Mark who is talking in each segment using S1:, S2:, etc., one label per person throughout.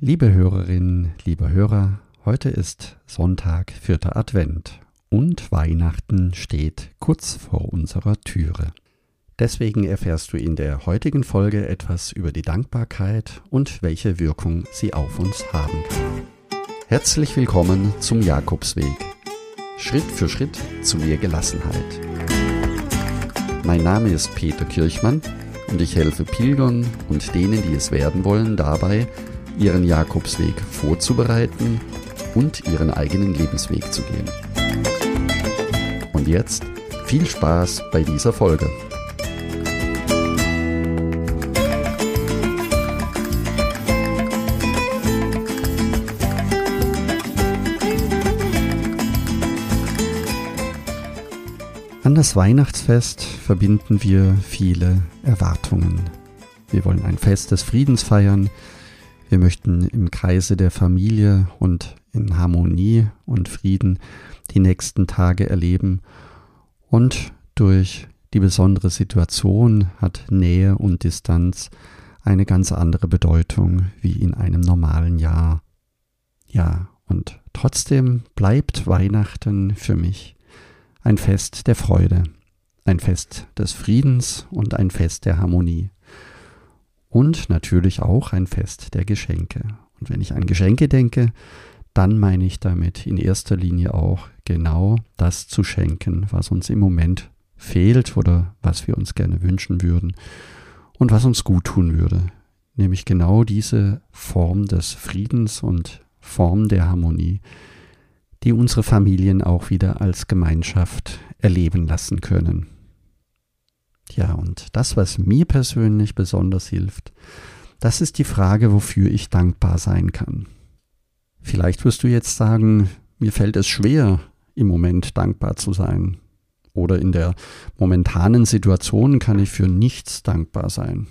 S1: Liebe Hörerinnen, liebe Hörer, heute ist Sonntag, vierter Advent und Weihnachten steht kurz vor unserer Türe. Deswegen erfährst du in der heutigen Folge etwas über die Dankbarkeit und welche Wirkung sie auf uns haben kann. Herzlich willkommen zum Jakobsweg. Schritt für Schritt zu mehr Gelassenheit. Mein Name ist Peter Kirchmann und ich helfe Pilgern und denen, die es werden wollen, dabei, ihren Jakobsweg vorzubereiten und ihren eigenen Lebensweg zu gehen. Und jetzt viel Spaß bei dieser Folge. An das Weihnachtsfest verbinden wir viele Erwartungen. Wir wollen ein Fest des Friedens feiern. Wir möchten im Kreise der Familie und in Harmonie und Frieden die nächsten Tage erleben. Und durch die besondere Situation hat Nähe und Distanz eine ganz andere Bedeutung wie in einem normalen Jahr. Ja, und trotzdem bleibt Weihnachten für mich ein Fest der Freude, ein Fest des Friedens und ein Fest der Harmonie. Und natürlich auch ein Fest der Geschenke. Und wenn ich an Geschenke denke, dann meine ich damit in erster Linie auch genau das zu schenken, was uns im Moment fehlt oder was wir uns gerne wünschen würden und was uns gut tun würde. Nämlich genau diese Form des Friedens und Form der Harmonie, die unsere Familien auch wieder als Gemeinschaft erleben lassen können. Ja, und das, was mir persönlich besonders hilft, das ist die Frage, wofür ich dankbar sein kann. Vielleicht wirst du jetzt sagen, mir fällt es schwer, im Moment dankbar zu sein. Oder in der momentanen Situation kann ich für nichts dankbar sein.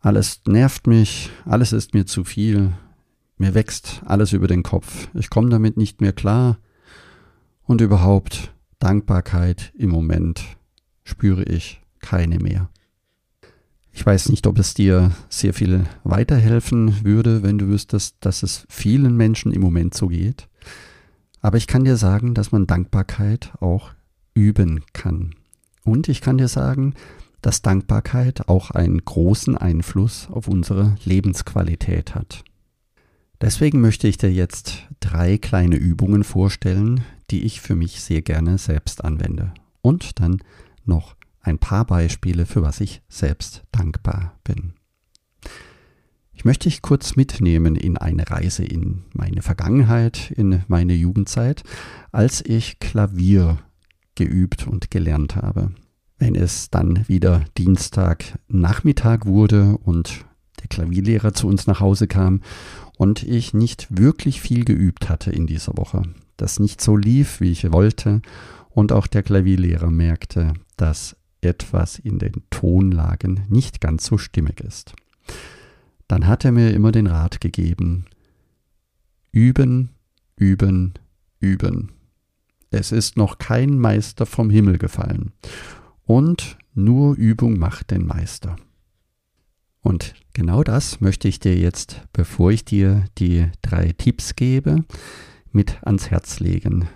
S1: Alles nervt mich, alles ist mir zu viel, mir wächst alles über den Kopf. Ich komme damit nicht mehr klar. Und überhaupt Dankbarkeit im Moment spüre ich keine mehr. Ich weiß nicht, ob es dir sehr viel weiterhelfen würde, wenn du wüsstest, dass es vielen Menschen im Moment so geht. Aber ich kann dir sagen, dass man Dankbarkeit auch üben kann. Und ich kann dir sagen, dass Dankbarkeit auch einen großen Einfluss auf unsere Lebensqualität hat. Deswegen möchte ich dir jetzt drei kleine Übungen vorstellen, die ich für mich sehr gerne selbst anwende. Und dann noch ein paar Beispiele, für was ich selbst dankbar bin. Ich möchte dich kurz mitnehmen in eine Reise in meine Vergangenheit, in meine Jugendzeit, als ich Klavier geübt und gelernt habe. Wenn es dann wieder Dienstag Nachmittag wurde und der Klavierlehrer zu uns nach Hause kam und ich nicht wirklich viel geübt hatte in dieser Woche. Das nicht so lief, wie ich wollte und auch der Klavierlehrer merkte, dass etwas in den Tonlagen nicht ganz so stimmig ist. Dann hat er mir immer den Rat gegeben, üben, üben, üben. Es ist noch kein Meister vom Himmel gefallen. Und nur Übung macht den Meister. Und genau das möchte ich dir jetzt, bevor ich dir die drei Tipps gebe, mit ans Herz legen.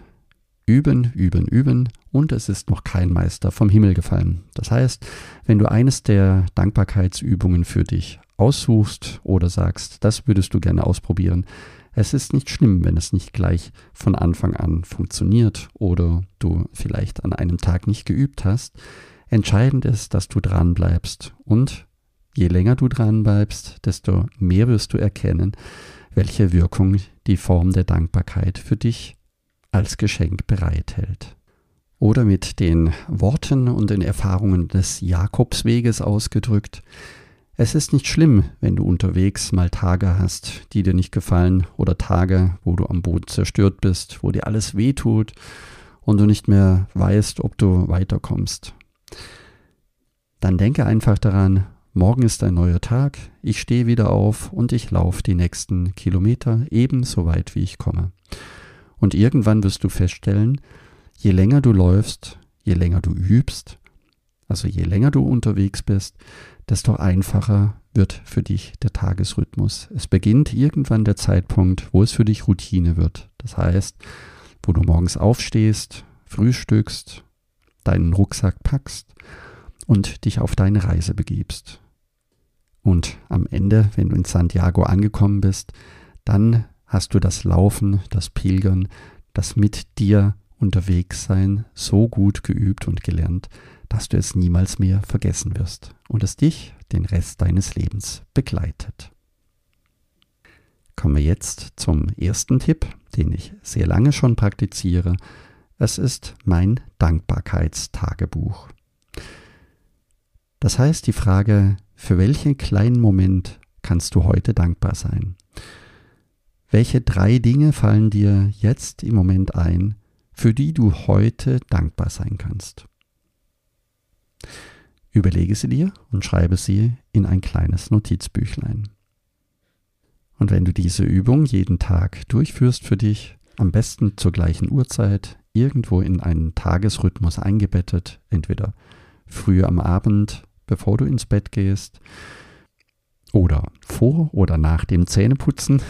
S1: Üben, üben, üben und es ist noch kein Meister vom Himmel gefallen. Das heißt, wenn du eines der Dankbarkeitsübungen für dich aussuchst oder sagst, das würdest du gerne ausprobieren, es ist nicht schlimm, wenn es nicht gleich von Anfang an funktioniert oder du vielleicht an einem Tag nicht geübt hast. Entscheidend ist, dass du dran bleibst und Je länger du dran bleibst, desto mehr wirst du erkennen, welche Wirkung die Form der Dankbarkeit für dich als Geschenk bereithält. Oder mit den Worten und den Erfahrungen des Jakobsweges ausgedrückt, es ist nicht schlimm, wenn du unterwegs mal Tage hast, die dir nicht gefallen oder Tage, wo du am Boden zerstört bist, wo dir alles wehtut und du nicht mehr weißt, ob du weiterkommst. Dann denke einfach daran, Morgen ist ein neuer Tag, ich stehe wieder auf und ich laufe die nächsten Kilometer ebenso weit, wie ich komme. Und irgendwann wirst du feststellen, je länger du läufst, je länger du übst, also je länger du unterwegs bist, desto einfacher wird für dich der Tagesrhythmus. Es beginnt irgendwann der Zeitpunkt, wo es für dich Routine wird. Das heißt, wo du morgens aufstehst, frühstückst, deinen Rucksack packst und dich auf deine Reise begibst. Und am Ende, wenn du in Santiago angekommen bist, dann hast du das Laufen, das Pilgern, das mit dir unterwegs sein so gut geübt und gelernt, dass du es niemals mehr vergessen wirst und es dich den Rest deines Lebens begleitet. Kommen wir jetzt zum ersten Tipp, den ich sehr lange schon praktiziere. Es ist mein Dankbarkeitstagebuch. Das heißt die Frage, für welchen kleinen Moment kannst du heute dankbar sein? Welche drei Dinge fallen dir jetzt im Moment ein, für die du heute dankbar sein kannst? Überlege sie dir und schreibe sie in ein kleines Notizbüchlein. Und wenn du diese Übung jeden Tag durchführst für dich, am besten zur gleichen Uhrzeit, irgendwo in einen Tagesrhythmus eingebettet, entweder früh am Abend, bevor du ins Bett gehst, oder vor oder nach dem Zähneputzen,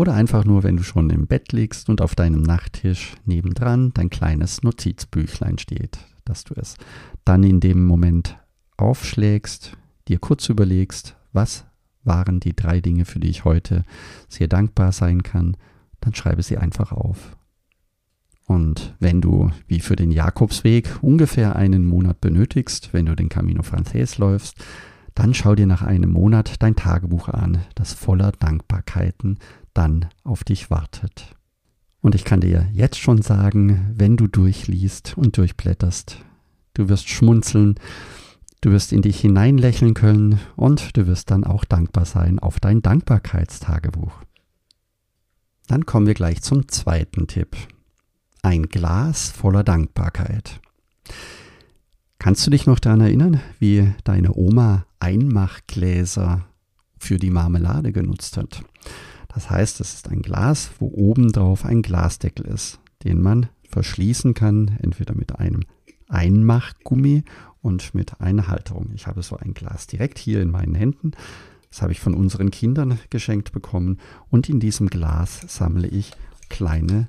S1: oder einfach nur, wenn du schon im Bett liegst und auf deinem Nachttisch nebendran dein kleines Notizbüchlein steht dass du es dann in dem Moment aufschlägst, dir kurz überlegst, was waren die drei Dinge, für die ich heute sehr dankbar sein kann, dann schreibe sie einfach auf. Und wenn du, wie für den Jakobsweg, ungefähr einen Monat benötigst, wenn du den Camino Frances läufst, dann schau dir nach einem Monat dein Tagebuch an, das voller Dankbarkeiten dann auf dich wartet. Und ich kann dir jetzt schon sagen, wenn du durchliest und durchblätterst, du wirst schmunzeln, du wirst in dich hineinlächeln können und du wirst dann auch dankbar sein auf dein Dankbarkeitstagebuch. Dann kommen wir gleich zum zweiten Tipp. Ein Glas voller Dankbarkeit. Kannst du dich noch daran erinnern, wie deine Oma Einmachgläser für die Marmelade genutzt hat? Das heißt, es ist ein Glas, wo oben drauf ein Glasdeckel ist, den man verschließen kann, entweder mit einem Einmachgummi und mit einer Halterung. Ich habe so ein Glas direkt hier in meinen Händen. Das habe ich von unseren Kindern geschenkt bekommen. Und in diesem Glas sammle ich kleine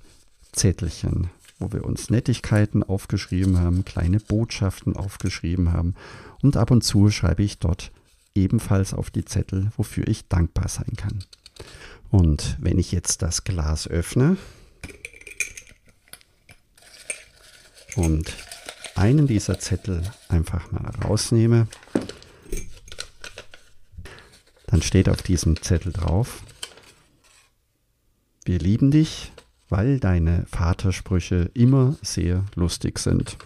S1: Zettelchen, wo wir uns Nettigkeiten aufgeschrieben haben, kleine Botschaften aufgeschrieben haben. Und ab und zu schreibe ich dort ebenfalls auf die Zettel, wofür ich dankbar sein kann. Und wenn ich jetzt das Glas öffne und einen dieser Zettel einfach mal rausnehme, dann steht auf diesem Zettel drauf, wir lieben dich, weil deine Vatersprüche immer sehr lustig sind.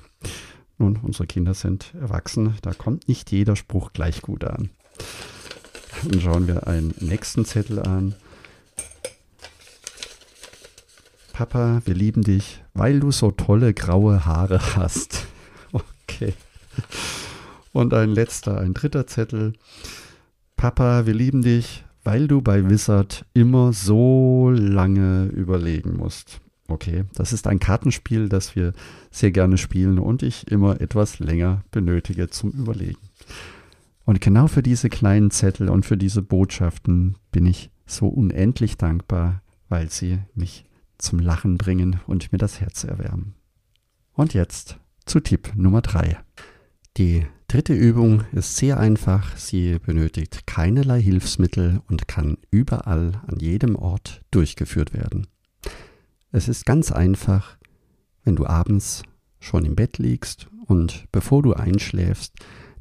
S1: Nun, unsere Kinder sind erwachsen, da kommt nicht jeder Spruch gleich gut an. Dann schauen wir einen nächsten Zettel an. Papa, wir lieben dich, weil du so tolle graue Haare hast. Okay. Und ein letzter, ein dritter Zettel. Papa, wir lieben dich, weil du bei Wizard immer so lange überlegen musst. Okay, das ist ein Kartenspiel, das wir sehr gerne spielen und ich immer etwas länger benötige zum Überlegen. Und genau für diese kleinen Zettel und für diese Botschaften bin ich so unendlich dankbar, weil sie mich zum Lachen bringen und mir das Herz erwärmen. Und jetzt zu Tipp Nummer 3. Die dritte Übung ist sehr einfach, sie benötigt keinerlei Hilfsmittel und kann überall an jedem Ort durchgeführt werden. Es ist ganz einfach, wenn du abends schon im Bett liegst und bevor du einschläfst,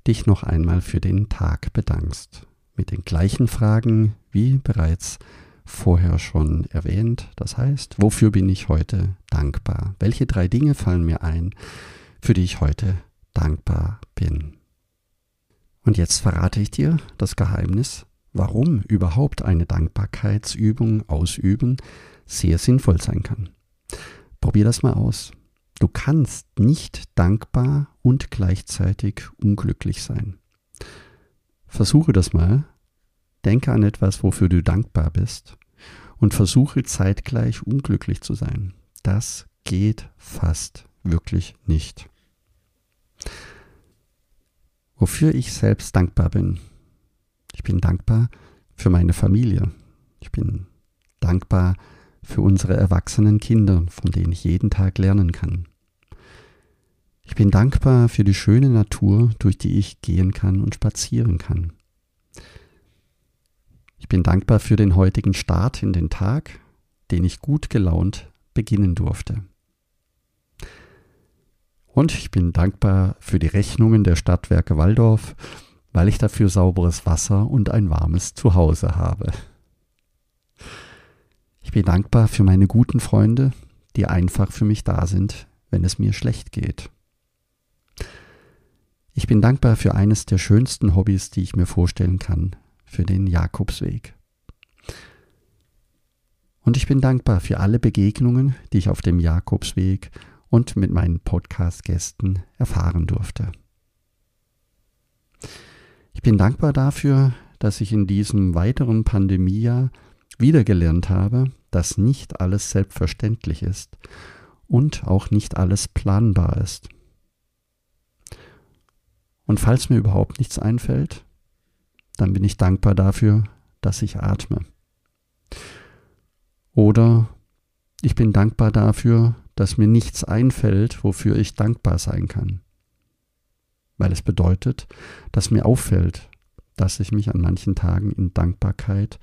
S1: dich noch einmal für den Tag bedankst. Mit den gleichen Fragen wie bereits vorher schon erwähnt. Das heißt, wofür bin ich heute dankbar? Welche drei Dinge fallen mir ein, für die ich heute dankbar bin? Und jetzt verrate ich dir das Geheimnis, warum überhaupt eine Dankbarkeitsübung ausüben sehr sinnvoll sein kann. Probier das mal aus. Du kannst nicht dankbar und gleichzeitig unglücklich sein. Versuche das mal Denke an etwas, wofür du dankbar bist und versuche zeitgleich unglücklich zu sein. Das geht fast wirklich nicht. wofür ich selbst dankbar bin. Ich bin dankbar für meine Familie. Ich bin dankbar für unsere erwachsenen Kinder, von denen ich jeden Tag lernen kann. Ich bin dankbar für die schöne Natur, durch die ich gehen kann und spazieren kann. Ich bin dankbar für den heutigen Start in den Tag, den ich gut gelaunt beginnen durfte. Und ich bin dankbar für die Rechnungen der Stadtwerke Waldorf, weil ich dafür sauberes Wasser und ein warmes Zuhause habe. Ich bin dankbar für meine guten Freunde, die einfach für mich da sind, wenn es mir schlecht geht. Ich bin dankbar für eines der schönsten Hobbys, die ich mir vorstellen kann, für den Jakobsweg. Und ich bin dankbar für alle Begegnungen, die ich auf dem Jakobsweg und mit meinen Podcast-Gästen erfahren durfte. Ich bin dankbar dafür, dass ich in diesem weiteren Pandemiejahr wiedergelernt habe, dass nicht alles selbstverständlich ist und auch nicht alles planbar ist. Und falls mir überhaupt nichts einfällt, dann bin ich dankbar dafür, dass ich atme. Oder ich bin dankbar dafür, dass mir nichts einfällt, wofür ich dankbar sein kann. Weil es bedeutet, dass mir auffällt, dass ich mich an manchen Tagen in Dankbarkeit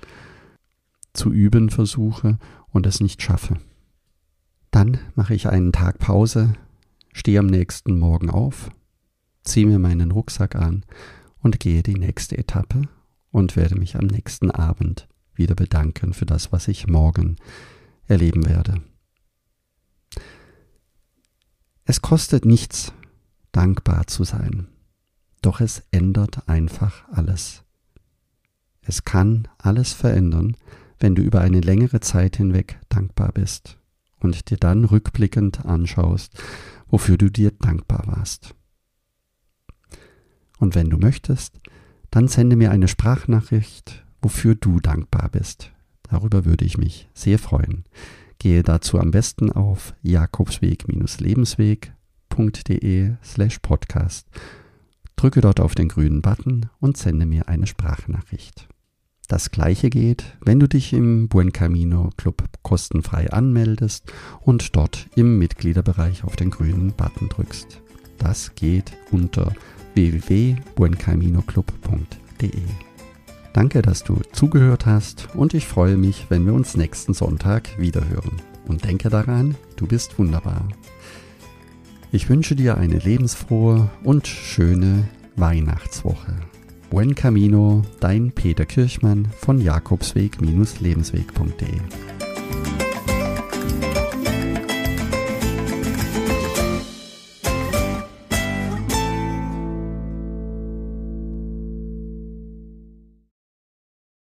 S1: zu üben versuche und es nicht schaffe. Dann mache ich einen Tag Pause, stehe am nächsten Morgen auf, ziehe mir meinen Rucksack an und gehe die nächste Etappe und werde mich am nächsten Abend wieder bedanken für das, was ich morgen erleben werde. Es kostet nichts, dankbar zu sein, doch es ändert einfach alles. Es kann alles verändern, wenn du über eine längere Zeit hinweg dankbar bist und dir dann rückblickend anschaust, wofür du dir dankbar warst. Und wenn du möchtest, dann sende mir eine Sprachnachricht, wofür du dankbar bist. Darüber würde ich mich sehr freuen. Gehe dazu am besten auf jakobsweg-lebensweg.de slash podcast. Drücke dort auf den grünen Button und sende mir eine Sprachnachricht. Das gleiche geht, wenn du dich im Buen Camino Club kostenfrei anmeldest und dort im Mitgliederbereich auf den grünen Button drückst. Das geht unter www.buencaminoclub.de. Danke, dass du zugehört hast und ich freue mich, wenn wir uns nächsten Sonntag wiederhören. Und denke daran, du bist wunderbar. Ich wünsche dir eine lebensfrohe und schöne Weihnachtswoche. Buen Camino, dein Peter Kirchmann von Jakobsweg-lebensweg.de.